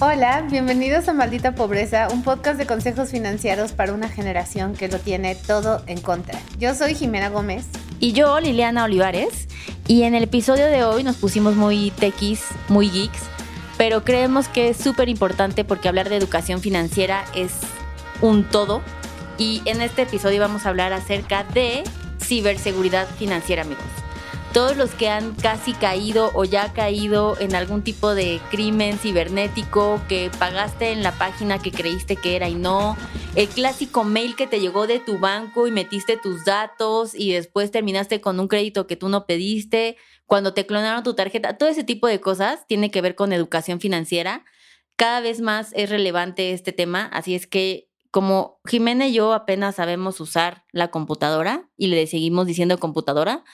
Hola, bienvenidos a Maldita Pobreza, un podcast de consejos financieros para una generación que lo tiene todo en contra. Yo soy Jimena Gómez. Y yo, Liliana Olivares. Y en el episodio de hoy nos pusimos muy tequis, muy geeks, pero creemos que es súper importante porque hablar de educación financiera es un todo. Y en este episodio vamos a hablar acerca de ciberseguridad financiera, amigos todos los que han casi caído o ya caído en algún tipo de crimen cibernético, que pagaste en la página que creíste que era y no, el clásico mail que te llegó de tu banco y metiste tus datos y después terminaste con un crédito que tú no pediste, cuando te clonaron tu tarjeta, todo ese tipo de cosas tiene que ver con educación financiera. Cada vez más es relevante este tema, así es que como Jimena y yo apenas sabemos usar la computadora y le seguimos diciendo computadora,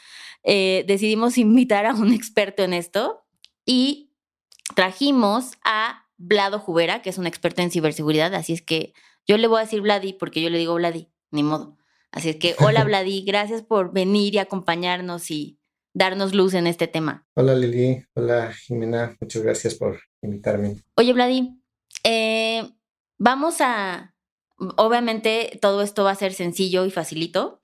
eh, decidimos invitar a un experto en esto y trajimos a Vlado Jubera, que es un experto en ciberseguridad, así es que yo le voy a decir Vladi porque yo le digo Vladi, ni modo. Así es que, hola Vladi, gracias por venir y acompañarnos y darnos luz en este tema. Hola Lili, hola Jimena, muchas gracias por invitarme. Oye Vladi, eh, vamos a, obviamente todo esto va a ser sencillo y facilito,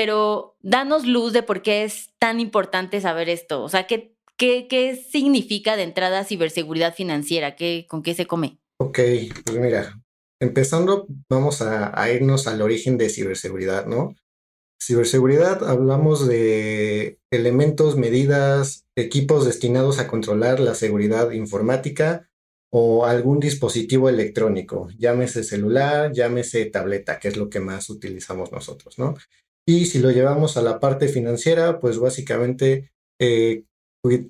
pero danos luz de por qué es tan importante saber esto. O sea, ¿qué, qué, qué significa de entrada ciberseguridad financiera? ¿Qué, ¿Con qué se come? Ok, pues mira, empezando, vamos a, a irnos al origen de ciberseguridad, ¿no? Ciberseguridad, hablamos de elementos, medidas, equipos destinados a controlar la seguridad informática o algún dispositivo electrónico, llámese celular, llámese tableta, que es lo que más utilizamos nosotros, ¿no? Y si lo llevamos a la parte financiera, pues básicamente eh,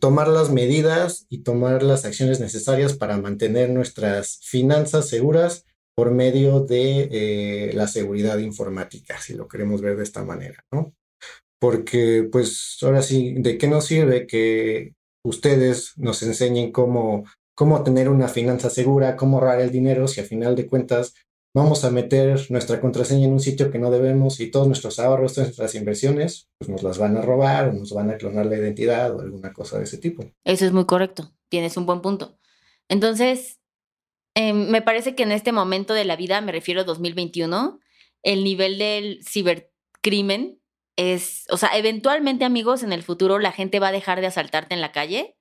tomar las medidas y tomar las acciones necesarias para mantener nuestras finanzas seguras por medio de eh, la seguridad informática, si lo queremos ver de esta manera, ¿no? Porque, pues, ahora sí, ¿de qué nos sirve que ustedes nos enseñen cómo, cómo tener una finanza segura, cómo ahorrar el dinero, si a final de cuentas vamos a meter nuestra contraseña en un sitio que no debemos y todos nuestros ahorros, todas nuestras inversiones, pues nos las van a robar o nos van a clonar la identidad o alguna cosa de ese tipo. Eso es muy correcto, tienes un buen punto. Entonces, em, me parece que en este momento de la vida, me refiero a 2021, el nivel del cibercrimen es, o sea, eventualmente amigos, en el futuro la gente va a dejar de asaltarte en la calle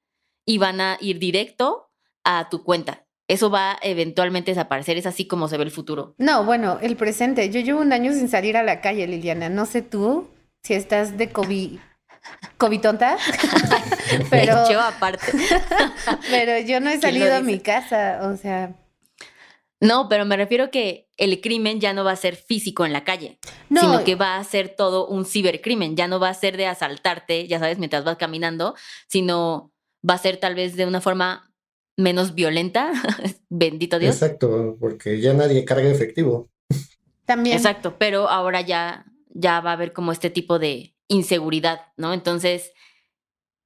y van a ir directo a tu cuenta eso va a eventualmente desaparecer. Es así como se ve el futuro. No, bueno, el presente. Yo llevo un año sin salir a la calle, Liliana. No sé tú si estás de COVID. COVID tonta, pero yo aparte. pero yo no he salido a mi casa, o sea. No, pero me refiero que el crimen ya no va a ser físico en la calle, sino que va a ser todo un cibercrimen. Ya no va a ser de asaltarte, ya sabes, mientras vas caminando, sino va a ser tal vez de una forma menos violenta, bendito Dios. Exacto, porque ya nadie carga efectivo. También. Exacto, pero ahora ya, ya va a haber como este tipo de inseguridad, ¿no? Entonces,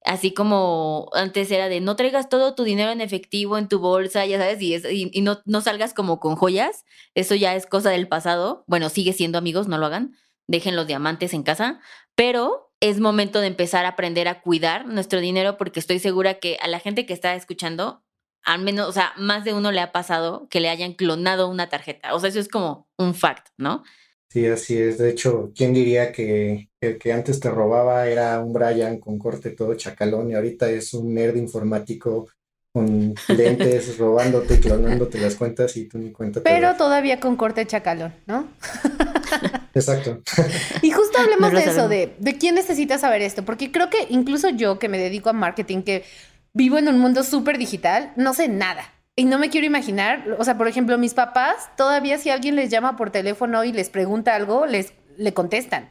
así como antes era de no traigas todo tu dinero en efectivo en tu bolsa, ya sabes, y, y, no, no salgas como con joyas, eso ya es cosa del pasado. Bueno, sigue siendo amigos, no lo hagan, dejen los diamantes en casa, pero es momento de empezar a aprender a cuidar nuestro dinero porque estoy segura que a la gente que está escuchando al menos, o sea, más de uno le ha pasado que le hayan clonado una tarjeta. O sea, eso es como un fact, ¿no? Sí, así es. De hecho, ¿quién diría que el que antes te robaba era un Brian con corte todo chacalón y ahorita es un nerd informático con lentes robándote, clonándote las cuentas y tú ni cuenta. Pero todavía con corte chacalón, ¿no? Exacto. y justo hablemos de eso, de, de quién necesita saber esto, porque creo que incluso yo que me dedico a marketing, que vivo en un mundo súper digital, no sé nada. Y no me quiero imaginar, o sea, por ejemplo, mis papás, todavía si alguien les llama por teléfono y les pregunta algo, les le contestan.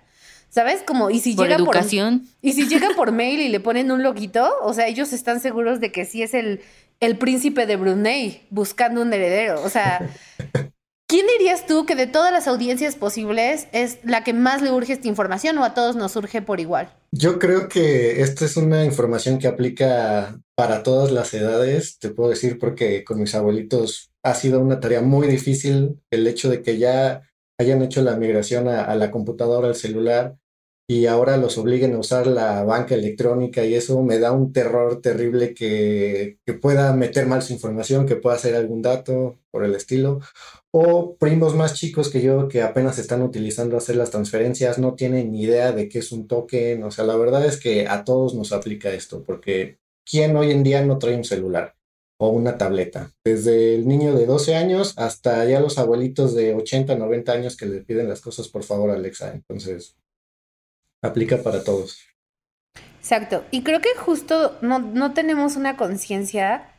¿Sabes? Como, y si por llega educación. por. Y si llega por mail y le ponen un loguito, o sea, ellos están seguros de que sí es el, el príncipe de Brunei buscando un heredero. O sea, ¿Quién dirías tú que de todas las audiencias posibles es la que más le urge esta información o a todos nos urge por igual? Yo creo que esta es una información que aplica para todas las edades, te puedo decir, porque con mis abuelitos ha sido una tarea muy difícil el hecho de que ya hayan hecho la migración a, la computadora, al celular, y ahora los obliguen a usar la banca electrónica y eso me da un terror terrible que, que pueda meter mal su información, que pueda hacer algún dato por el estilo. O primos más chicos que yo que apenas están utilizando hacer las transferencias, no tienen ni idea de qué es un token. O sea, la verdad es que a todos nos aplica esto, porque ¿quién hoy en día no trae un celular? o una tableta. Desde el niño de 12 años hasta ya los abuelitos de 80, 90 años que le piden las cosas por favor Alexa. Entonces, aplica para todos. Exacto. Y creo que justo no, no tenemos una conciencia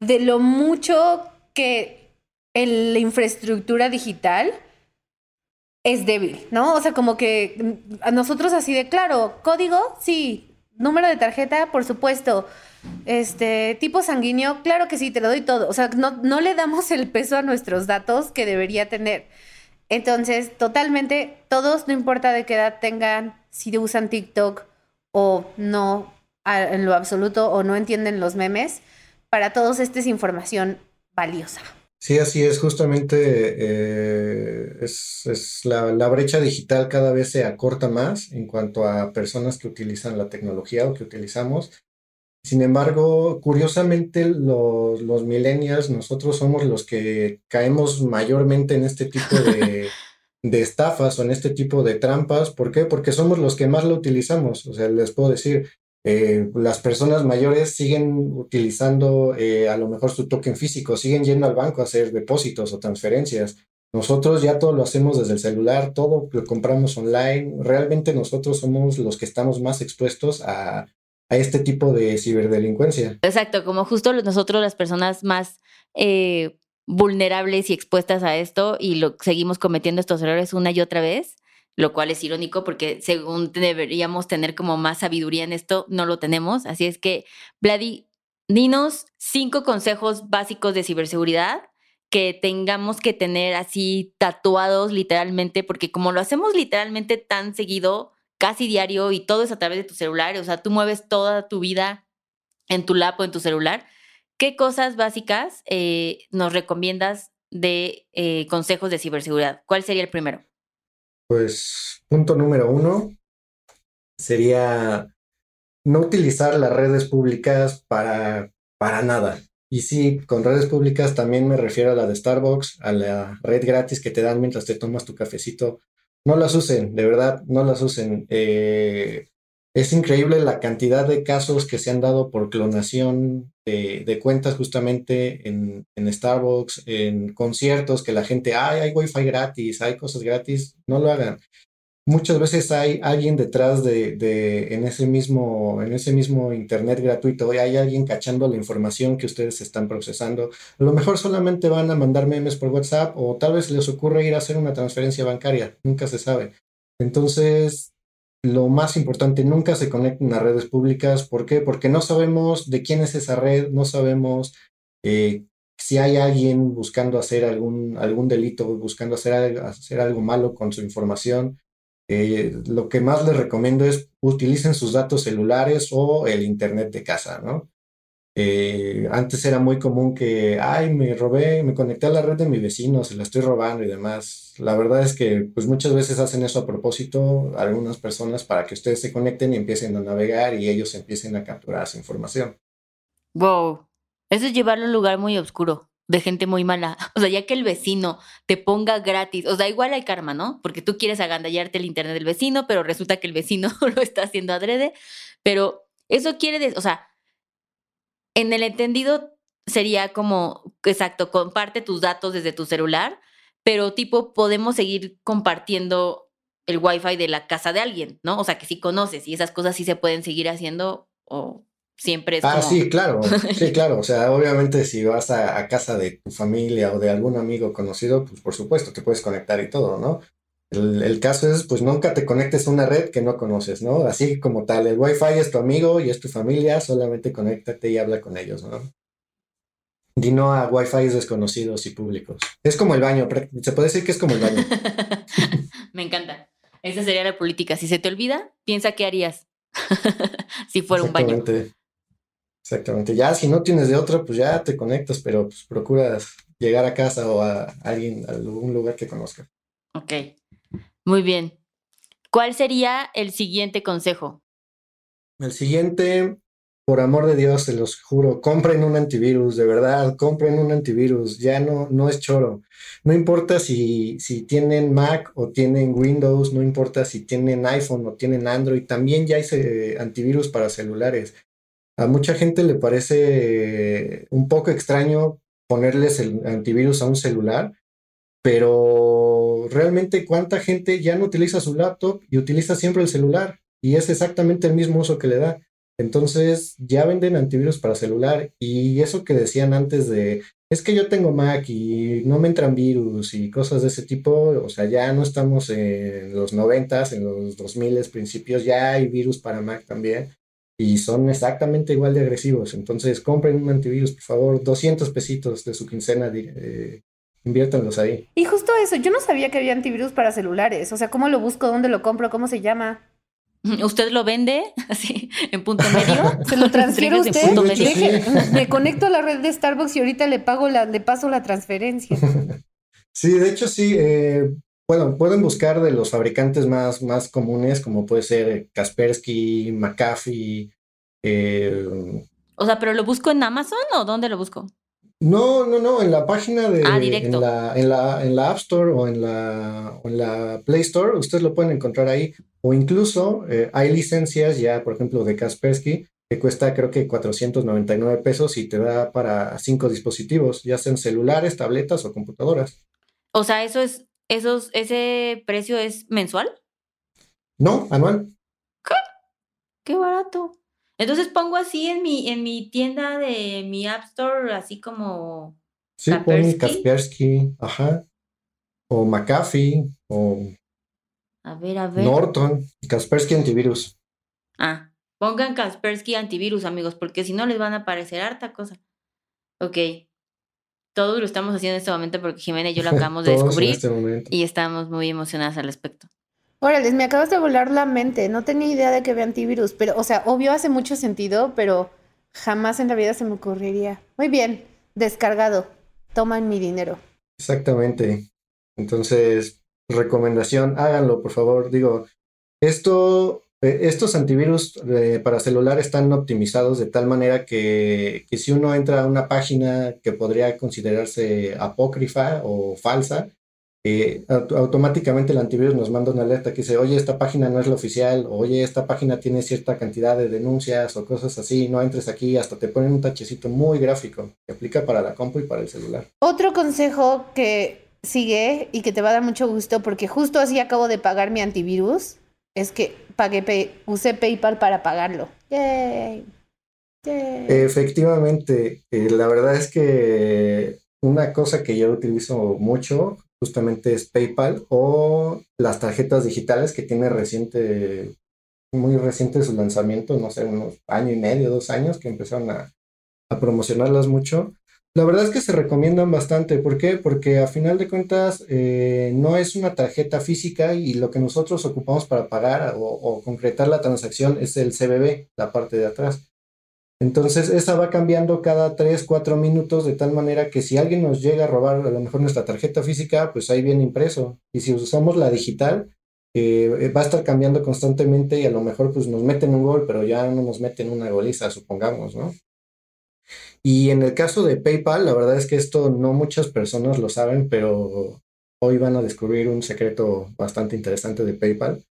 de lo mucho que la infraestructura digital es débil, ¿no? O sea, como que a nosotros así de claro, código, sí, número de tarjeta, por supuesto, este, tipo sanguíneo, claro que sí, te lo doy todo. O sea, no, no le damos el peso a nuestros datos que debería tener. Entonces, totalmente, todos, no importa de qué edad tengan, si usan TikTok o no en lo absoluto o no entienden los memes, para todos esta es información valiosa. Sí, así es, justamente eh, es, la, la, brecha digital cada vez se acorta más en cuanto a personas que utilizan la tecnología o que utilizamos sin embargo, curiosamente, los, los millennials, nosotros somos los que caemos mayormente en este tipo de, estafas o en este tipo de trampas. ¿Por qué? Porque somos los que más lo utilizamos. O sea, les puedo decir, eh, las personas mayores siguen utilizando eh, a lo mejor su token físico, siguen yendo al banco a hacer depósitos o transferencias. Nosotros ya todo lo hacemos desde el celular, todo lo compramos online. Realmente nosotros somos los que estamos más expuestos a, a este tipo de ciberdelincuencia. Exacto, como justo nosotros las personas más eh, vulnerables y expuestas a esto y lo seguimos cometiendo estos errores una y otra vez, lo cual es irónico porque según deberíamos tener como más sabiduría en esto, no lo tenemos. Así es que, Vladi, dinos cinco consejos básicos de ciberseguridad que tengamos que tener así tatuados literalmente, porque como lo hacemos literalmente tan seguido, casi diario y todo es a través de tu celular, o sea, tú mueves toda tu vida en tu lap o en tu celular. ¿Qué cosas básicas eh, nos recomiendas de eh, consejos de ciberseguridad? ¿Cuál sería el primero? Pues punto número uno sería no utilizar las redes públicas para, para nada. Y sí, con redes públicas también me refiero a la de Starbucks, a la red gratis que te dan mientras te tomas tu cafecito no las usen, de verdad, no las usen. Eh, es increíble la cantidad de casos que se han dado por clonación de, cuentas justamente en, en, Starbucks, en conciertos, que la gente, ay, hay wifi gratis, hay cosas gratis, no lo hagan muchas veces hay alguien detrás de, en ese mismo, en ese mismo internet gratuito, hay alguien cachando la información que ustedes están procesando. A lo mejor solamente van a mandar memes por WhatsApp o tal vez les ocurre ir a hacer una transferencia bancaria, nunca se sabe. Entonces, lo más importante, nunca se conecten a redes públicas. ¿Por qué? Porque no sabemos de quién es esa red, no sabemos eh, si hay alguien buscando hacer algún, algún delito, buscando hacer, hacer algo malo con su información. Eh, lo que más les recomiendo es utilicen sus datos celulares o el internet de casa, ¿no? Eh, antes era muy común que, ay, me robé, me conecté a la red de mi vecino, se la estoy robando y demás. La verdad es que, pues muchas veces hacen eso a propósito, algunas personas, para que ustedes se conecten y empiecen a navegar y ellos empiecen a capturar su información. Wow, eso es llevarlo a un lugar muy oscuro de gente muy mala. O sea, ya que el vecino te ponga gratis, o sea, igual hay karma, ¿no? Porque tú quieres agandallarte el internet del vecino, pero resulta que el vecino lo está haciendo adrede. Pero eso quiere o sea, en el entendido sería como, exacto, comparte tus datos desde tu celular, pero tipo, podemos seguir compartiendo el wifi de la casa de alguien, ¿no? O sea, que si conoces y esas cosas sí se pueden seguir haciendo o siempre es Ah, sí, claro, sí, claro. O sea, obviamente si vas a, casa de tu familia o de algún amigo conocido, pues por supuesto, te puedes conectar y todo, ¿no? El, caso es, pues nunca te conectes a una red que no conoces, ¿no? Así como tal, el Wi-Fi es tu amigo y es tu familia, solamente conéctate y habla con ellos, ¿no? Dino a Wi-Fi desconocidos y públicos. Es como el baño, se puede decir que es como el baño. Me encanta. Esa sería la política. Si se te olvida, piensa qué harías si fuera un baño. Exactamente. Ya si no tienes de otra, pues ya te conectas, pero pues procuras llegar a casa o a alguien, a algún lugar que conozca. Ok. Muy bien. ¿Cuál sería el siguiente consejo? El siguiente, por amor de Dios, se los juro, compren un antivirus, de verdad, compren un antivirus, ya no, no es choro. No importa si, si tienen Mac o tienen Windows, no importa si tienen iPhone o tienen Android, también ya hay eh, antivirus para celulares. A mucha gente le parece un poco extraño ponerles el antivirus a un celular, pero realmente cuánta gente ya no utiliza su laptop y utiliza siempre el celular y es exactamente el mismo uso que le da. Entonces ya venden antivirus para celular y eso que decían antes de, es que yo tengo Mac y no me entran virus y cosas de ese tipo, o sea, ya no estamos en los noventas, en los 2000 principios, ya hay virus para Mac también y son exactamente igual de agresivos. Entonces compren un antivirus, por favor, 200 pesitos de su quincena, eh, inviértanlos ahí. Y justo eso, yo no sabía que había antivirus para celulares, o sea, ¿cómo lo busco? ¿Dónde lo compro? ¿Cómo se llama? ¿Usted lo vende así en punto medio? ¿Se lo transfiero a usted? me conecto a la red de Starbucks y ahorita le pago la, le paso la transferencia. Sí, de hecho sí. Eh, bueno, pueden buscar de los fabricantes más, más comunes, como puede ser Kaspersky, McAfee. Eh, o sea, pero lo busco en Amazon o dónde lo busco? No, no, no, en la página de... Ah, directo. En la, en la, en la App Store o en la, en la Play Store, ustedes lo pueden encontrar ahí. O incluso eh, hay licencias ya, por ejemplo, de Kaspersky, que cuesta creo que 499 pesos y te da para cinco dispositivos, ya sean celulares, tabletas o computadoras. O sea, eso es, esos, ese precio es mensual? No, anual. ¿Qué? Qué barato. Entonces pongo así en mi, en mi tienda de mi App Store, así como. Sí, pon Kaspersky, ajá. O McAfee, o. A ver, a ver. Norton, Kaspersky Antivirus. Ah, pongan Kaspersky Antivirus, amigos, porque si no les van a aparecer harta cosa. Ok. Todo lo estamos haciendo en este momento porque Jimena y yo lo acabamos de descubrir este y estamos muy emocionadas al respecto. Órale, me acabas de volar la mente. No tenía idea de que había antivirus, pero, o sea, obvio hace mucho sentido, pero jamás en la vida se me ocurriría. Muy bien, descargado. Toman mi dinero. Exactamente. Entonces, recomendación, háganlo, por favor. Digo, eh, estos antivirus eh, para celular están optimizados de tal manera que, que si uno entra a una página que podría considerarse apócrifa o falsa, eh, automáticamente el antivirus nos manda una alerta que dice, oye, esta página no es la oficial, oye, esta página tiene cierta cantidad de denuncias o cosas así, no entres aquí, hasta te ponen un tachecito muy gráfico que aplica para la compu y para el celular. Otro consejo que sigue y que te va a dar mucho gusto, porque justo así acabo de pagar mi antivirus, es que pagué, usé PayPal para pagarlo. Efectivamente, eh, la verdad es que una cosa que yo utilizo mucho justamente es PayPal o las tarjetas digitales que tiene reciente, muy reciente su lanzamiento, no sé, unos año y medio, dos años que empezaron a, promocionarlas mucho. La verdad es que se recomiendan bastante. ¿Por qué? Porque a final de cuentas eh, no es una tarjeta física y lo que nosotros ocupamos para pagar o concretar la transacción es el CBB, la parte de atrás. Entonces, esa va cambiando cada 3, 4 minutos de tal manera que si alguien nos llega a robar a lo mejor nuestra tarjeta física, pues ahí viene impreso. Y si usamos la digital, eh, va a estar cambiando constantemente y a lo mejor pues nos meten un gol, pero ya no nos meten una goliza, supongamos, ¿no? Y en el caso de PayPal, la verdad es que esto no muchas personas lo saben, pero hoy van a descubrir un secreto bastante interesante de PayPal.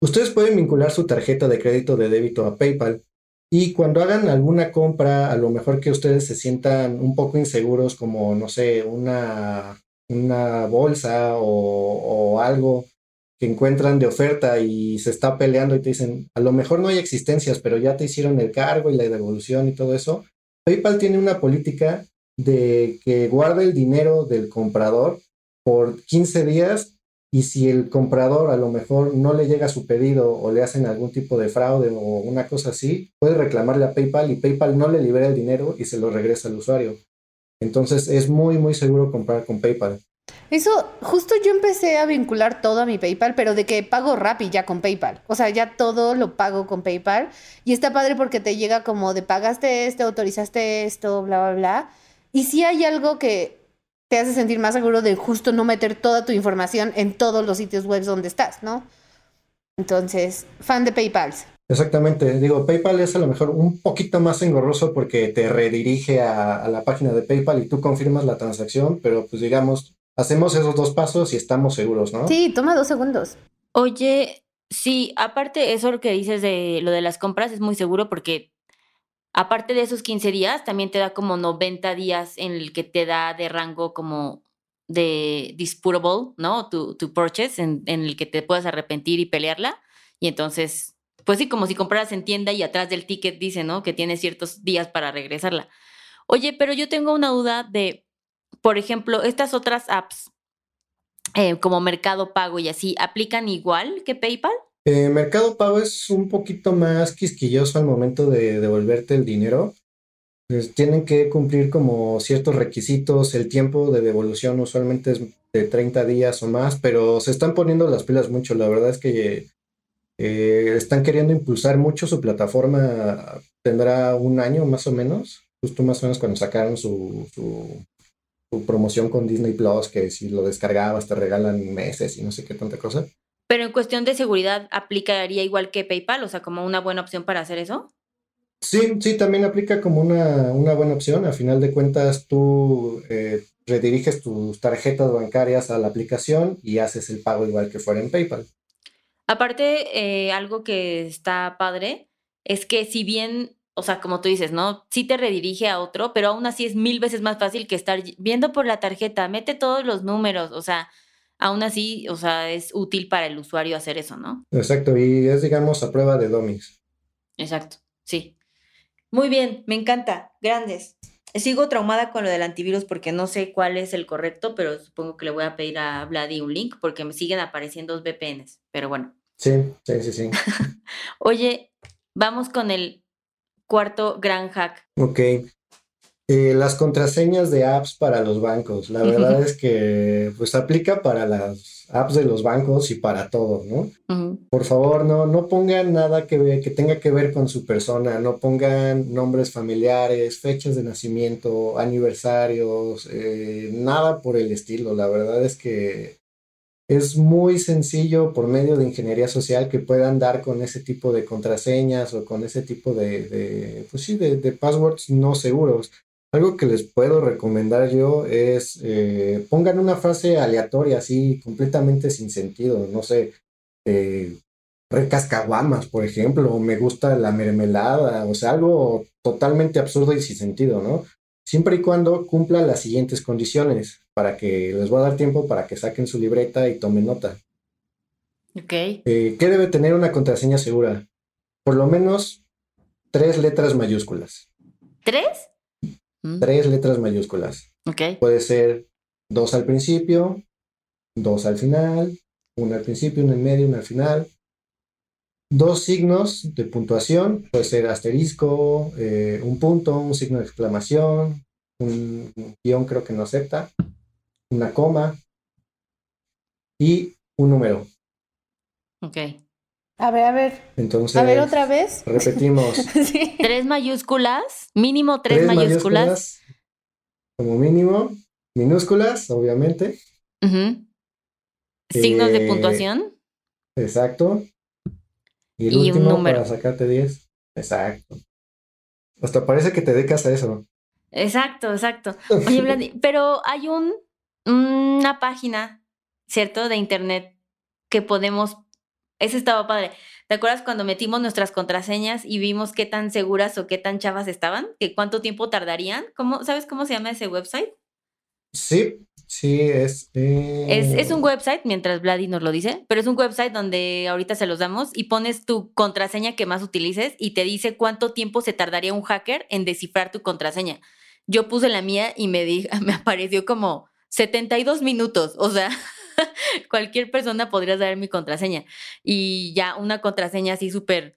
Ustedes pueden vincular su tarjeta de crédito de débito a PayPal y cuando hagan alguna compra, a lo mejor que ustedes se sientan un poco inseguros, como, no sé, una, una bolsa o, algo que encuentran de oferta y se está peleando y te dicen, a lo mejor no hay existencias, pero ya te hicieron el cargo y la devolución y todo eso. PayPal tiene una política de que guarda el dinero del comprador por 15 días y si el comprador a lo mejor no le llega su pedido o le hacen algún tipo de fraude o una cosa así, puede reclamarle a PayPal y PayPal no le libera el dinero y se lo regresa al usuario. Entonces es muy, muy seguro comprar con PayPal. Eso, justo yo empecé a vincular todo a mi PayPal, pero de que pago Rappi ya con PayPal. O sea, ya todo lo pago con PayPal. Y está padre porque te llega como de pagaste esto, autorizaste esto, bla, bla, bla. Y si hay algo que te hace sentir más seguro de justo no meter toda tu información en todos los sitios web donde estás, ¿no? Entonces, fan de PayPal. Exactamente, digo, PayPal es a lo mejor un poquito más engorroso porque te redirige a, la página de PayPal y tú confirmas la transacción, pero pues digamos, hacemos esos dos pasos y estamos seguros, ¿no? Sí, toma dos segundos. Oye, sí, aparte eso lo que dices de lo de las compras es muy seguro porque aparte de esos 15 días, también te da como 90 días en el que te da de rango como de disputable, ¿no? Tu, tu purchase, en, el que te puedas arrepentir y pelearla. Y entonces pues sí, como si compraras en tienda y atrás del ticket dice, ¿no? Que tiene ciertos días para regresarla. Oye, pero yo tengo una duda de, por ejemplo, estas otras apps eh, como Mercado Pago y así, ¿aplican igual que PayPal? Eh, Mercado Pago es un poquito más quisquilloso al momento de devolverte el dinero. Pues, tienen que cumplir como ciertos requisitos. El tiempo de devolución usualmente es de 30 días o más, pero se están poniendo las pilas mucho. La verdad es que eh, están queriendo impulsar mucho su plataforma, tendrá un año más o menos, justo más o menos cuando sacaron su, su, promoción con Disney Plus, que si lo descargabas te regalan meses y no sé qué tanta cosa. Pero en cuestión de seguridad, ¿aplicaría igual que PayPal? O sea, como una buena opción para hacer eso. Sí, sí, también aplica como una, una buena opción. A final de cuentas, tú eh, rediriges tus tarjetas bancarias a la aplicación y haces el pago igual que fuera en PayPal. Aparte, eh, algo que está padre es que si bien, o sea, como tú dices, ¿no? Sí te redirige a otro, pero aún así es mil veces más fácil que estar viendo por la tarjeta, mete todos los números, o sea, aún así, o sea, es útil para el usuario hacer eso, ¿no? Exacto, y es, digamos, a prueba de domis. Exacto, sí. Muy bien, me encanta, grandes. Sigo traumada con lo del antivirus porque no sé cuál es el correcto, pero supongo que le voy a pedir a Vladi un link porque me siguen apareciendo dos VPNs. Pero bueno. Sí, sí, sí, sí. Oye, vamos con el cuarto gran hack. Ok. Eh, las contraseñas de apps para los bancos. La verdad es que pues aplica para las apps de los bancos y para todo, ¿no? Por favor, no, no pongan nada que, que tenga que ver con su persona, no pongan nombres familiares, fechas de nacimiento, aniversarios, eh, nada por el estilo. La verdad es que es muy sencillo por medio de ingeniería social que puedan dar con ese tipo de contraseñas o con ese tipo de, de pues sí, de, de passwords no seguros. Algo que les puedo recomendar yo es eh, pongan una frase aleatoria, así completamente sin sentido. No sé, eh, recascaguamas, por ejemplo, o me gusta la mermelada, o sea, algo totalmente absurdo y sin sentido, ¿no? Siempre y cuando cumpla las siguientes condiciones, para que les voy a dar tiempo para que saquen su libreta y tomen nota. Ok. Eh, ¿Qué debe tener una contraseña segura? Por lo menos tres letras mayúsculas. ¿Tres? Mm. Tres letras mayúsculas. Ok. Puede ser dos al principio, dos al final, una al principio, una en medio, una al final. Dos signos de puntuación, puede ser asterisco, eh, un punto, un signo de exclamación, un guion creo que no acepta, una coma y un número. Ok. A ver, a ver. Entonces. A ver otra vez. Repetimos. Tres mayúsculas, mínimo tres, mayúsculas. Como mínimo, minúsculas, obviamente. Signos de puntuación. Exacto. Y el último un número. para sacarte 10. Exacto. Hasta parece que te dedicas a eso. Exacto, exacto. Oye, pero hay un, una página, ¿cierto? De internet que podemos eso estaba padre. ¿Te acuerdas cuando metimos nuestras contraseñas y vimos qué tan seguras o qué tan chavas estaban? ¿Que cuánto tiempo tardarían? ¿Cómo, ¿Sabes cómo se llama ese website? Sí, sí, es, es... Es, un website, mientras Vladi nos lo dice, pero es un website donde ahorita se los damos y pones tu contraseña que más utilices y te dice cuánto tiempo se tardaría un hacker en descifrar tu contraseña. Yo puse la mía y me, me apareció como 72 minutos, o sea... cualquier persona podría saber mi contraseña. Y ya una contraseña así súper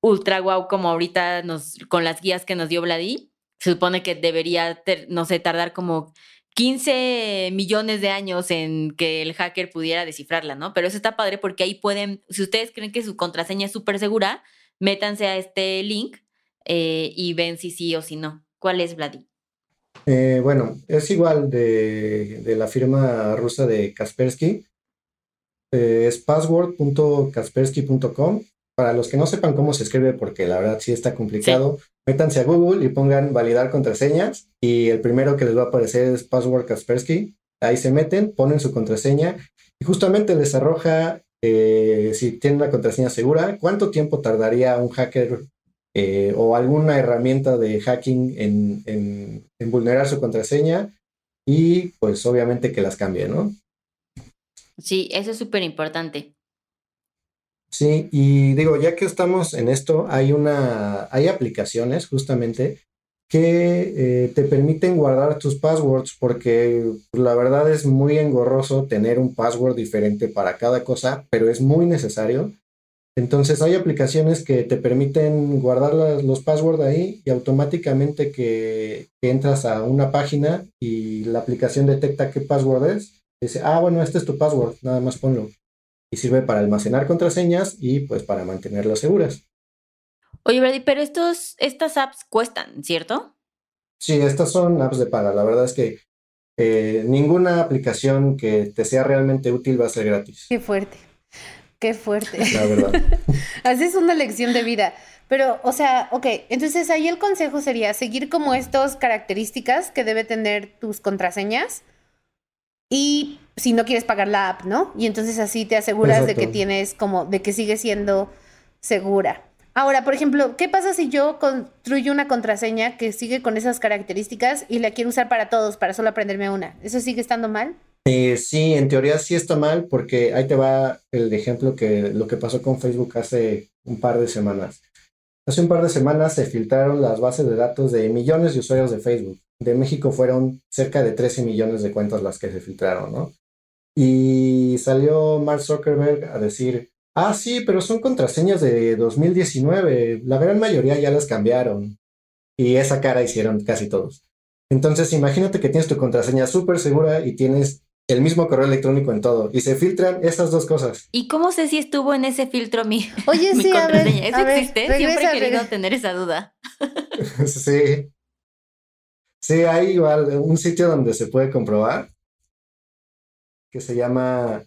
ultra guau como ahorita nos, con las guías que nos dio Vladi, se supone que debería, no sé, tardar como 15 millones de años en que el hacker pudiera descifrarla, ¿no? Pero eso está padre porque ahí pueden, si ustedes creen que su contraseña es súper segura, métanse a este link eh, y ven si sí o si no. ¿Cuál es, Vladi? Eh, bueno, es igual de, la firma rusa de Kaspersky. eh, es password.kaspersky.com. Para los que no sepan cómo se escribe, porque la verdad sí está complicado, métanse a Google y pongan validar contraseñas y el primero que les va a aparecer es Password Kaspersky. Ahí se meten, ponen su contraseña y justamente les arroja eh, si tienen una contraseña segura, cuánto tiempo tardaría un hacker eh, o alguna herramienta de hacking en, en vulnerar su contraseña y pues obviamente que las cambie, ¿no? Sí, eso es súper importante. Sí, y digo, ya que estamos en esto, hay una, hay aplicaciones justamente que eh, te permiten guardar tus passwords porque la verdad es muy engorroso tener un password diferente para cada cosa, pero es muy necesario. Entonces hay aplicaciones que te permiten guardar los passwords ahí y automáticamente que, que, entras a una página y la aplicación detecta qué password es, dice, ah, bueno, este es tu password, nada más ponlo y sirve para almacenar contraseñas y pues para mantenerlas seguras. Oye, Brady, pero estos, estas apps cuestan, ¿cierto? Sí, estas son apps de paga. La verdad es que eh, ninguna aplicación que te sea realmente útil va a ser gratis. Qué fuerte, qué fuerte. La verdad. Así es una lección de vida. Pero, o sea, ok, entonces ahí el consejo sería seguir como estas características que debe tener tus contraseñas y si no quieres pagar la app, ¿no? Y entonces así te aseguras de que tienes como, de que sigue siendo segura. Ahora, por ejemplo, ¿qué pasa si yo construyo una contraseña que sigue con esas características y la quiero usar para todos, para solo aprenderme una? ¿Eso sigue estando mal? Eh, sí, en teoría sí está mal porque ahí te va el ejemplo que lo que pasó con Facebook hace un par de semanas. Hace un par de semanas se filtraron las bases de datos de millones de usuarios de Facebook. De México fueron cerca de 13 millones de cuentas las que se filtraron, ¿no? Y salió Mark Zuckerberg a decir, ah, sí, pero son contraseñas de 2019, la gran mayoría ya las cambiaron. Y esa cara hicieron casi todos. Entonces, imagínate que tienes tu contraseña súper segura y tienes el mismo correo electrónico en todo y se filtran esas dos cosas. ¿Y cómo sé si estuvo en ese filtro mi, Oye, sí, contraseña? ¿Eso existe? Siempre he querido tener esa duda. sí. Sí, hay igual un sitio donde se puede comprobar que se llama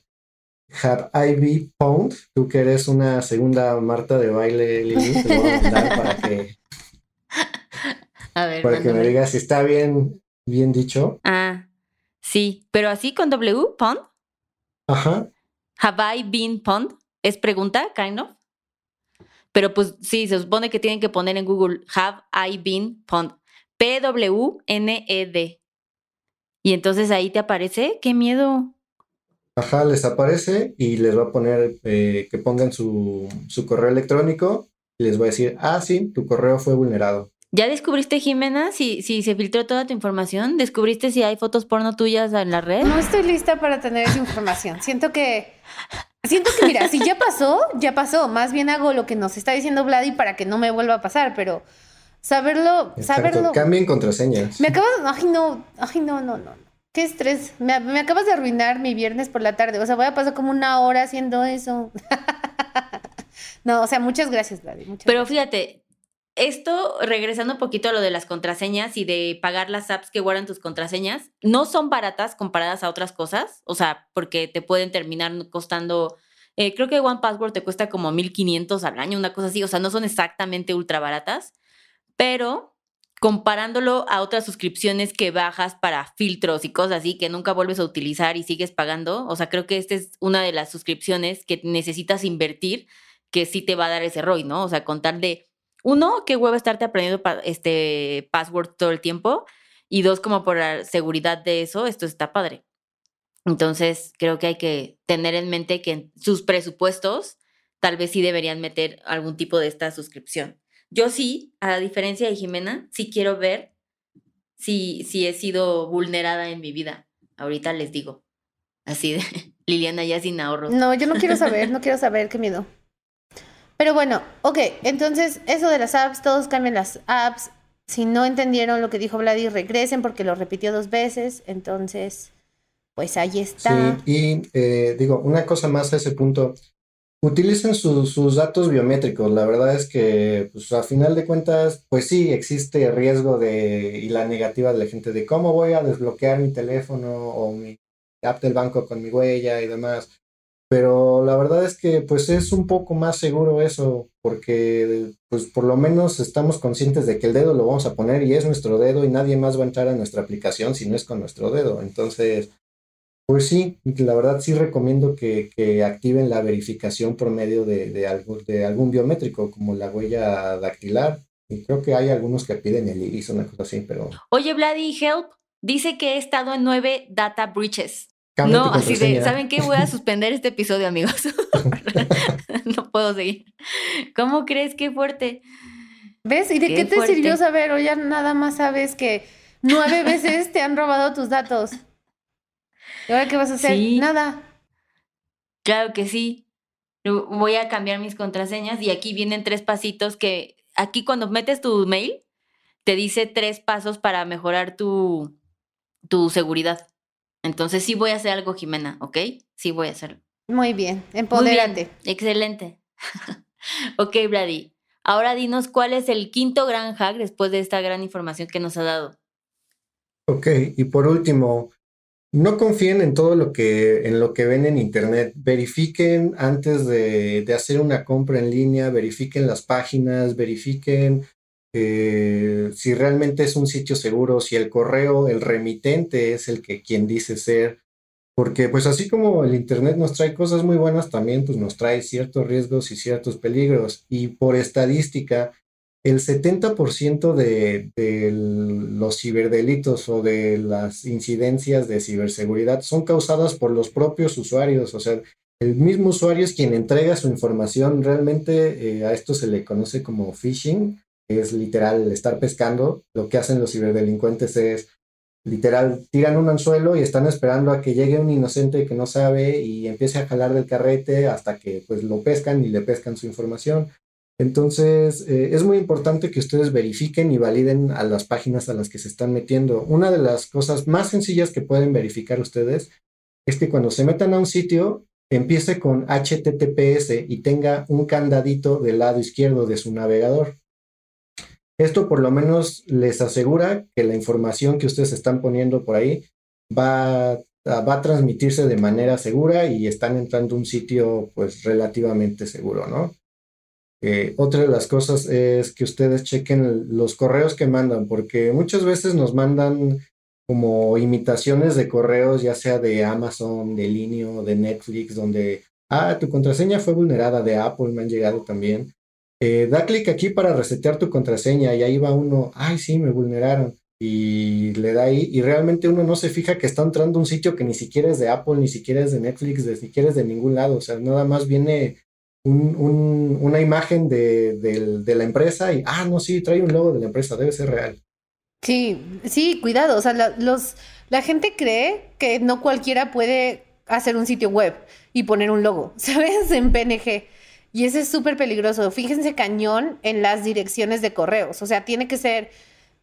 Have I Be Pound. Tú que eres una segunda Marta de baile, Lili, te voy a mandar para que, a ver, para que me digas si está bien, bien dicho. Ah, sí, pero así con W, Pond. Ajá. Have I been pond? Es pregunta, kind of. Pero pues sí, se supone que tienen que poner en Google Have I been pond. P-W-N-E-D. Y entonces ahí te aparece. ¡Qué miedo! Ajá, les aparece y les va a poner eh, que pongan su, su, correo electrónico y les va a decir, ah, sí, tu correo fue vulnerado. ¿Ya descubriste, Jimena, si, si se filtró toda tu información? ¿Descubriste si hay fotos porno tuyas en la red? No estoy lista para tener esa información. Siento que... Siento que, mira, si ya pasó, ya pasó. Más bien hago lo que nos está diciendo Vladi para que no me vuelva a pasar, pero saberlo, saberlo. Cambien contraseñas. Me acabas, ay no, ay no, no, no. Qué estrés. Me, acabas de arruinar mi viernes por la tarde. O sea, voy a pasar como una hora haciendo eso. no, o sea, muchas gracias, Vladi. Pero fíjate, esto, regresando un poquito a lo de las contraseñas y de pagar las apps que guardan tus contraseñas, no son baratas comparadas a otras cosas. O sea, porque te pueden terminar costando. Eh, creo que One Password te cuesta como 1500 al año, una cosa así. O sea, no son exactamente ultra baratas pero comparándolo a otras suscripciones que bajas para filtros y cosas así que nunca vuelves a utilizar y sigues pagando, o sea, creo que esta es una de las suscripciones que necesitas invertir que sí te va a dar ese ROI, ¿no? O sea, contar de, uno, qué huevo estarte aprendiendo este password todo el tiempo y dos, como por la seguridad de eso, esto está padre. Entonces, creo que hay que tener en mente que en sus presupuestos tal vez sí deberían meter algún tipo de esta suscripción. Yo sí, a diferencia de Jimena, sí quiero ver si, si he sido vulnerada en mi vida. Ahorita les digo. Así de Liliana ya sin ahorros. No, yo no quiero saber, no quiero saber, qué miedo. Pero bueno, ok, entonces eso de las apps, todos cambian las apps. Si no entendieron lo que dijo Vladi, regresen porque lo repitió dos veces. Entonces, pues ahí está. Sí, y eh, digo, una cosa más a ese punto utilicen sus datos biométricos. La verdad es que, pues, a final de cuentas, pues sí, existe riesgo de, y la negativa de la gente de cómo voy a desbloquear mi teléfono o mi app del banco con mi huella y demás. Pero la verdad es que pues es un poco más seguro eso, porque pues por lo menos estamos conscientes de que el dedo lo vamos a poner y es nuestro dedo y nadie más va a entrar a nuestra aplicación si no es con nuestro dedo. Entonces, pues sí, la verdad sí recomiendo que, activen la verificación por medio de, algo, de algún biométrico, como la huella dactilar. Y creo que hay algunos que piden el iris una cosa así, pero... Oye, Vladi, help, dice que he estado en nueve data breaches. No, así de, ¿saben qué? Voy a suspender este episodio, amigos. no puedo seguir. ¿Cómo crees? Qué fuerte. ¿Ves? ¿Y de qué, te sirvió saber? O ya nada más sabes que nueve veces te han robado tus datos. ¿Y ahora qué vas a hacer? Nada. Claro que sí. Voy a cambiar mis contraseñas y aquí vienen tres pasitos que aquí cuando metes tu mail te dice tres pasos para mejorar tu, tu seguridad. Entonces sí voy a hacer algo, Jimena, ¿ok? Sí voy a hacerlo. Muy bien, empoderante. Excelente. ok, Brady. Ahora dinos cuál es el quinto gran hack después de esta gran información que nos ha dado. Ok, y por último, no confíen en todo lo que, en lo que ven en internet. Verifiquen antes de, hacer una compra en línea, verifiquen las páginas, verifiquen eh, si realmente es un sitio seguro, si el correo, el remitente es el que quien dice ser. Porque pues así como el internet nos trae cosas muy buenas, también pues nos trae ciertos riesgos y ciertos peligros. Y por estadística, el 70% de, de, los ciberdelitos o de las incidencias de ciberseguridad son causadas por los propios usuarios. O sea, el mismo usuario es quien entrega su información. Realmente eh, a esto se le conoce como phishing. Es literal estar pescando. Lo que hacen los ciberdelincuentes es literal tiran un anzuelo y están esperando a que llegue un inocente que no sabe y empiece a jalar del carrete hasta que pues lo pescan y le pescan su información. Entonces, eh, es muy importante que ustedes verifiquen y validen a las páginas a las que se están metiendo. Una de las cosas más sencillas que pueden verificar ustedes es que cuando se metan a un sitio, empiece con HTTPS y tenga un candadito del lado izquierdo de su navegador. Esto por lo menos les asegura que la información que ustedes están poniendo por ahí va, va a transmitirse de manera segura y están entrando a un sitio pues relativamente seguro, ¿no? Eh, otra de las cosas es que ustedes chequen los correos que mandan, porque muchas veces nos mandan como imitaciones de correos, ya sea de Amazon, de Linio, de Netflix, donde, ah, tu contraseña fue vulnerada, de Apple me han llegado también. Eh, da clic aquí para resetear tu contraseña y ahí va uno, ay, sí, me vulneraron. Y le da ahí, y realmente uno no se fija que está entrando un sitio que ni siquiera es de Apple, ni siquiera es de Netflix, ni siquiera es de ningún lado. O sea, nada más viene un, una imagen de, la empresa y, ah, no, sí, trae un logo de la empresa, debe ser real. Sí, sí, cuidado. O sea, la, la gente cree que no cualquiera puede hacer un sitio web y poner un logo, ¿sabes? En PNG. Y eso es súper peligroso. Fíjense cañón en las direcciones de correos. O sea, tiene que ser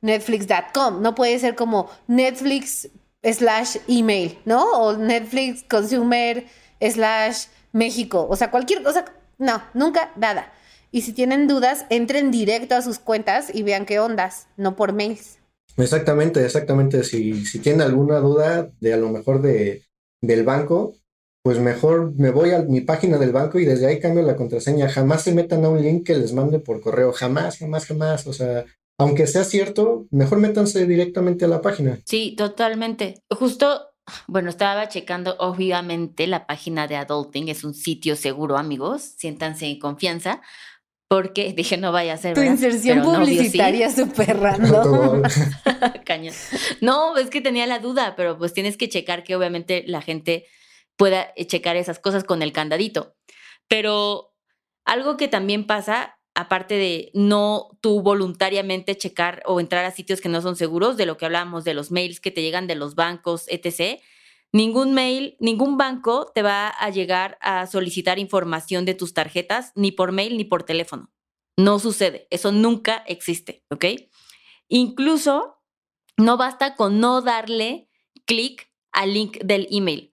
netflix.com. No puede ser como Netflix slash email, ¿no? O Netflix consumer slash México. O sea, cualquier cosa no, nunca, nada. Y si tienen dudas, entren directo a sus cuentas y vean qué ondas, no por mails. Exactamente, exactamente. Si, si tienen alguna duda de a lo mejor de, del banco, pues mejor me voy a mi página del banco y desde ahí cambio la contraseña. Jamás se metan a un link que les mande por correo. Jamás, jamás, jamás. O sea, aunque sea cierto, mejor métanse directamente a la página. Sí, totalmente. Justo bueno, estaba checando obviamente la página de Adulting, es un sitio seguro, amigos, siéntanse en confianza, porque dije no vaya a ser. Tu inserción publicitaria súper random. no, es que tenía la duda, pero pues tienes que checar que obviamente la gente pueda eh, checar esas cosas con el candadito. Pero algo que también pasa aparte de no tú voluntariamente checar o entrar a sitios que no son seguros, de lo que hablábamos de los mails que te llegan de los bancos, etc., ningún mail, ningún banco te va a llegar a solicitar información de tus tarjetas, ni por mail ni por teléfono. No sucede, eso nunca existe, ¿ok? Incluso no basta con no darle clic al link del email.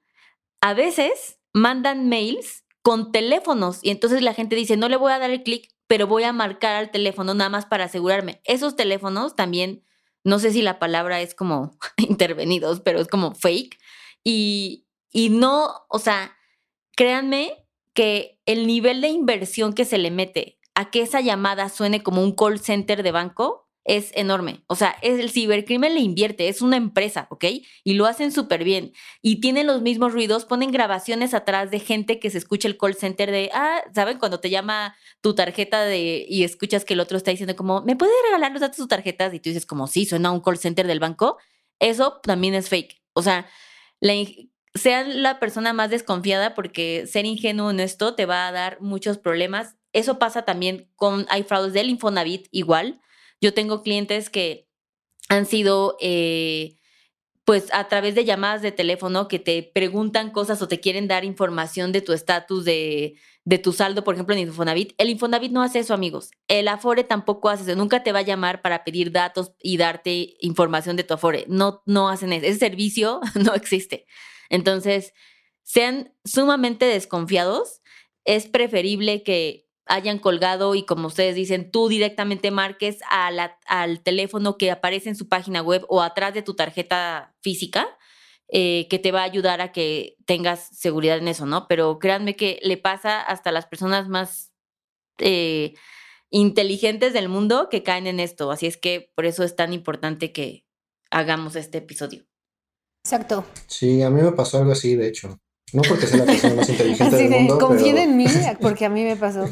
A veces mandan mails con teléfonos y entonces la gente dice, no le voy a dar el clic pero voy a marcar al teléfono nada más para asegurarme. Esos teléfonos también, no sé si la palabra es como intervenidos, pero es como fake. Y, y no, o sea, créanme que el nivel de inversión que se le mete a que esa llamada suene como un call center de banco es enorme. O sea, el cibercrimen le invierte, es una empresa, ¿ok? Y lo hacen súper bien. Y tienen los mismos ruidos, ponen grabaciones atrás de gente que se escucha el call center de, ah, ¿saben? Cuando te llama tu tarjeta de y escuchas que el otro está diciendo como, ¿me puede regalar los datos de tus tarjetas? Y tú dices como, sí, suena un call center del banco. Eso también es fake. O sea, la, sean la persona más desconfiada porque ser ingenuo en esto te va a dar muchos problemas. Eso pasa también con, hay fraudes del Infonavit igual. Yo tengo clientes que han sido, eh, pues a través de llamadas de teléfono que te preguntan cosas o te quieren dar información de tu estatus de, de tu saldo, por ejemplo, en Infonavit. El Infonavit no hace eso, amigos. El Afore tampoco hace eso. Nunca te va a llamar para pedir datos y darte información de tu Afore. No, no hacen eso. Ese servicio no existe. Entonces, sean sumamente desconfiados. Es preferible que hayan colgado y como ustedes dicen, tú directamente marques al teléfono que aparece en su página web o atrás de tu tarjeta física, eh, que te va a ayudar a que tengas seguridad en eso, ¿no? Pero créanme que le pasa hasta a las personas más eh, inteligentes del mundo que caen en esto. Así es que por eso es tan importante que hagamos este episodio. Exacto. Sí, a mí me pasó algo así, de hecho. No porque sea la persona más inteligente del mundo. Confíen en mí, porque a mí me pasó.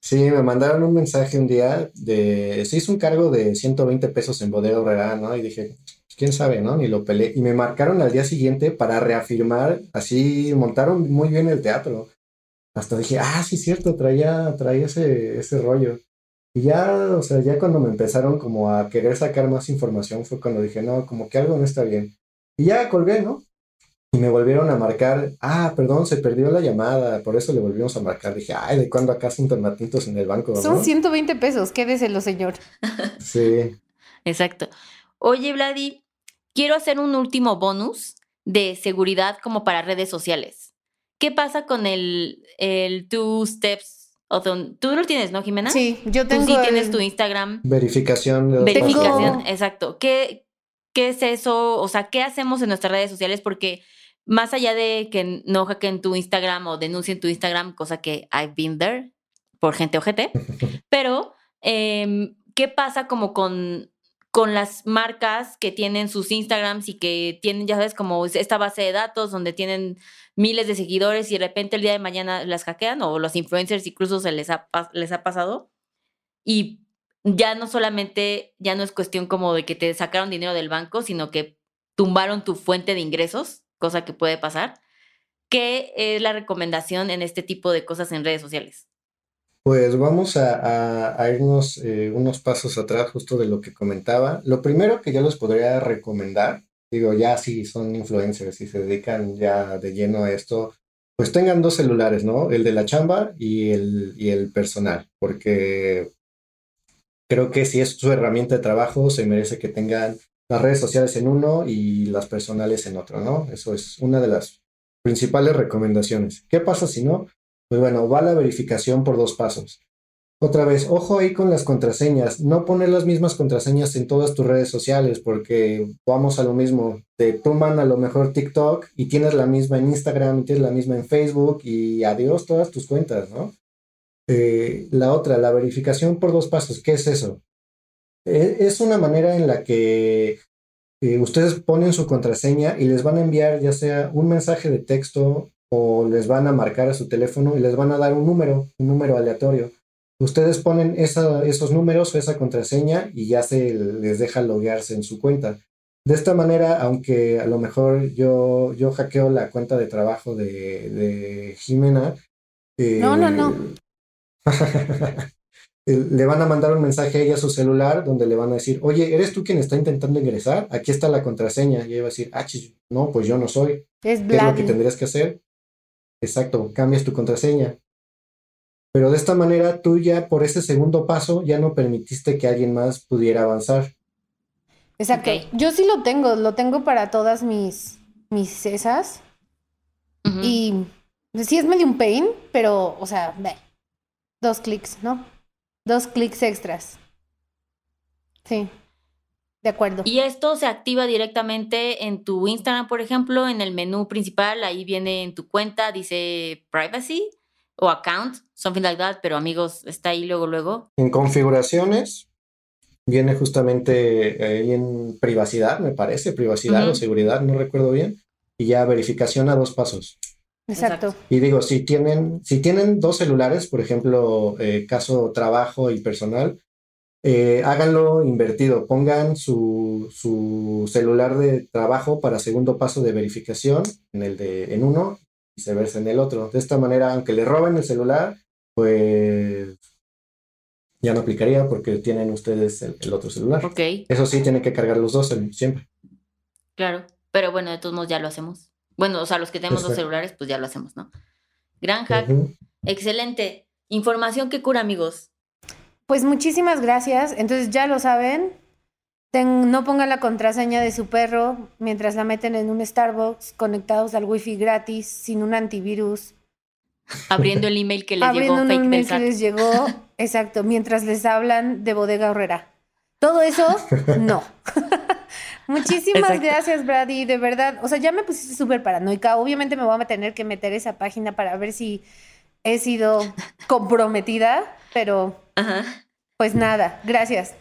Sí, me mandaron un mensaje un día de. Se hizo un cargo de 120 pesos en Bodega Herrera, ¿no? Y dije, pues, quién sabe, ¿no? Ni lo peleé. Y me marcaron al día siguiente para reafirmar, así montaron muy bien el teatro. Hasta dije, ah, sí, cierto, traía, traía ese, ese rollo. Y ya, o sea, ya cuando me empezaron como a querer sacar más información fue cuando dije, no, como que algo no está bien. Y ya colgué, ¿no? Y me volvieron a marcar, ah, perdón, se perdió la llamada, por eso le volvimos a marcar. Dije, ay, ¿de cuándo acá son tomatitos en el banco? Son 120 pesos, quédeselo, señor. Sí. Exacto. Oye, Vladi, quiero hacer un último bonus de seguridad como para redes sociales. ¿Qué pasa con el, el Two Steps tú lo tienes, ¿no, Jimena? Sí, yo tengo. Tú sí tienes tu Instagram. Verificación. De Verificación, exacto. ¿Qué, ¿Qué es eso? O sea, ¿qué hacemos en nuestras redes sociales? Porque más allá de que no hackeen tu Instagram o denuncien tu Instagram, cosa que I've been there por gente ojete, pero em, ¿qué pasa como con con las marcas que tienen sus Instagrams y que tienen, ya sabes, como esta base de datos donde tienen miles de seguidores y de repente el día de mañana las hackean o los influencers incluso se les ha, les ha pasado. Y ya no solamente, ya no es cuestión como de que te sacaron dinero del banco, sino que tumbaron tu fuente de ingresos, cosa que puede pasar. ¿Qué es la recomendación en este tipo de cosas en redes sociales? Pues vamos a, irnos eh, unos pasos atrás justo de lo que comentaba. Lo primero que yo les podría recomendar, digo, ya si son influencers y se dedican ya de lleno a esto, pues tengan dos celulares, ¿no? El de la chamba y el, y el personal, porque creo que si es su herramienta de trabajo, se merece que tengan las redes sociales en uno y las personales en otro, ¿no? Eso es una de las principales recomendaciones. ¿Qué pasa si no? Pues bueno, va la verificación por dos pasos. Otra vez, ojo ahí con las contraseñas. No poner las mismas contraseñas en todas tus redes sociales porque vamos a lo mismo. Te toman a lo mejor TikTok y tienes la misma en Instagram y tienes la misma en Facebook y adiós todas tus cuentas, ¿no? Eh, la otra, la verificación por dos pasos. ¿Qué es eso? E, es una manera en la que eh, ustedes ponen su contraseña y les van a enviar ya sea un mensaje de texto o les van a marcar a su teléfono y les van a dar un número, un número aleatorio. Ustedes ponen esos números o esa contraseña y ya se les deja loguearse en su cuenta. De esta manera, aunque a lo mejor yo, yo hackeo la cuenta de trabajo de, Jimena. no, no, no. le van a mandar un mensaje a ella a su celular donde le van a decir, oye, ¿eres tú quien está intentando ingresar? Aquí está la contraseña. Y ella va a decir, ah, no, pues yo no soy. Es, ¿Qué es lo que tendrías que hacer? Exacto, cambias tu contraseña. Pero de esta manera tú ya por ese segundo paso ya no permitiste que alguien más pudiera avanzar. Exacto. Yo sí lo tengo, lo tengo para todas mis, mis esas. Y sí es medio un pain, pero, o sea, ve, dos clics, ¿no? Dos clics extras. Sí. De acuerdo. Y esto se activa directamente en tu Instagram, por ejemplo, en el menú principal, ahí viene en tu cuenta, dice privacy o account, something like that, pero amigos, está ahí luego, luego. En configuraciones, viene justamente ahí en privacidad, me parece, privacidad o seguridad, no recuerdo bien, y ya verificación a dos pasos. Exacto. Y digo, si tienen, si tienen dos celulares, por ejemplo, eh, caso trabajo y personal, eh, háganlo invertido. Pongan su, su, celular de trabajo para segundo paso de verificación en el de en uno y se viceversa en el otro. De esta manera, aunque le roben el celular, pues ya no aplicaría porque tienen ustedes el, otro celular. Ok. Eso sí, tienen que cargar los dos siempre. Claro, pero bueno, de todos modos ya lo hacemos. Bueno, o sea, los que tenemos dos celulares, pues ya lo hacemos, ¿no? Gran hack. Excelente. Información que cura, amigos. Pues muchísimas gracias. Entonces ya lo saben. no pongan la contraseña de su perro mientras la meten en un Starbucks conectados al wifi gratis sin un antivirus. Abriendo el email que les llegó. Abriendo un email que les llegó. Exacto. Mientras les hablan de bodega horrera. Todo eso, no. Muchísimas gracias, Brady. De verdad. O sea, ya me pusiste súper paranoica. Obviamente me voy a tener que meter esa página para ver si he sido comprometida, pero pues nada, gracias.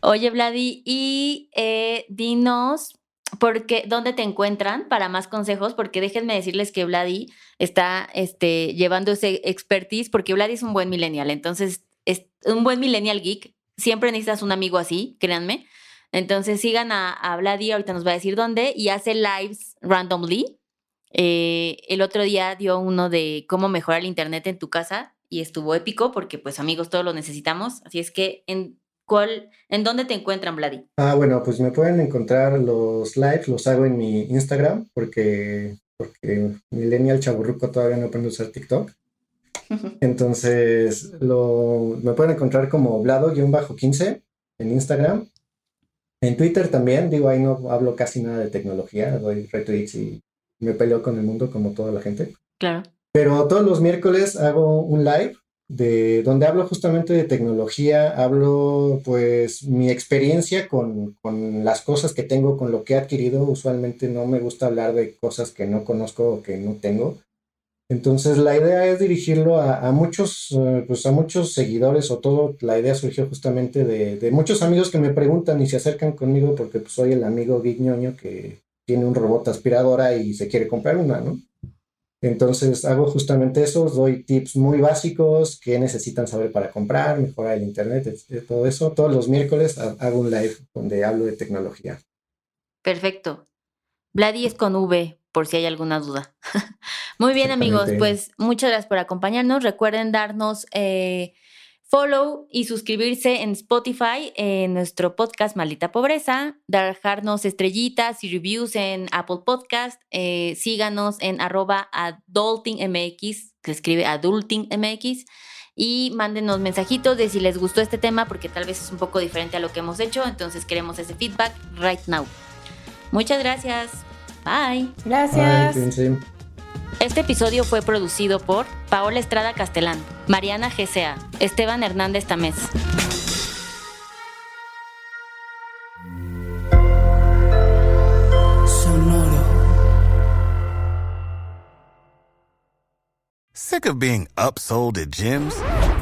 Oye, Vladi, y eh, dinos porque, dónde te encuentran para más consejos, porque déjenme decirles que Vladi está este, llevando ese expertise, porque Vladi es un buen millennial, entonces es un buen millennial geek. Siempre necesitas un amigo así, créanme. Entonces sigan a, a Vladi, ahorita nos va a decir dónde, y hace lives randomly. Eh, el otro día dio uno de cómo mejorar el internet en tu casa y estuvo épico porque pues amigos todos lo necesitamos. Así es que en cuál, ¿en dónde te encuentran, Vladi? Ah, bueno, pues me pueden encontrar los lives, los hago en mi Instagram porque, porque Millennial Chaburruco todavía no aprende a usar TikTok. Entonces, lo, me pueden encontrar como Vlado-15 en Instagram. En Twitter también, digo, ahí no hablo casi nada de tecnología, doy retweets y me peleo con el mundo como toda la gente. Claro. Pero todos los miércoles hago un live de donde hablo justamente de tecnología, hablo pues mi experiencia con, con, las cosas que tengo, con lo que he adquirido. Usualmente no me gusta hablar de cosas que no conozco o que no tengo. Entonces la idea es dirigirlo a, muchos, eh, pues a muchos seguidores o todo. La idea surgió justamente de, muchos amigos que me preguntan y se acercan conmigo porque pues, soy el amigo Geek que tiene un robot aspiradora y se quiere comprar una, ¿no? Entonces hago justamente eso, doy tips muy básicos que necesitan saber para comprar, mejorar el internet, todo eso. Todos los miércoles hago un live donde hablo de tecnología. Perfecto. Vladi es con V, por si hay alguna duda. muy bien, amigos, pues muchas gracias por acompañarnos. Recuerden darnos eh, follow y suscribirse en Spotify en nuestro podcast Maldita Pobreza, dejarnos estrellitas y reviews en Apple Podcast, eh, síganos en arroba adultingmx, que escribe adultingmx, y mándenos mensajitos de si les gustó este tema, porque tal vez es un poco diferente a lo que hemos hecho, entonces queremos ese feedback right now. Muchas gracias. Bye. Gracias. Este episodio fue producido por Paola Estrada Castelán, Mariana GCA, Esteban Hernández Tamés. Sonoro. Sick of being upsold at gyms?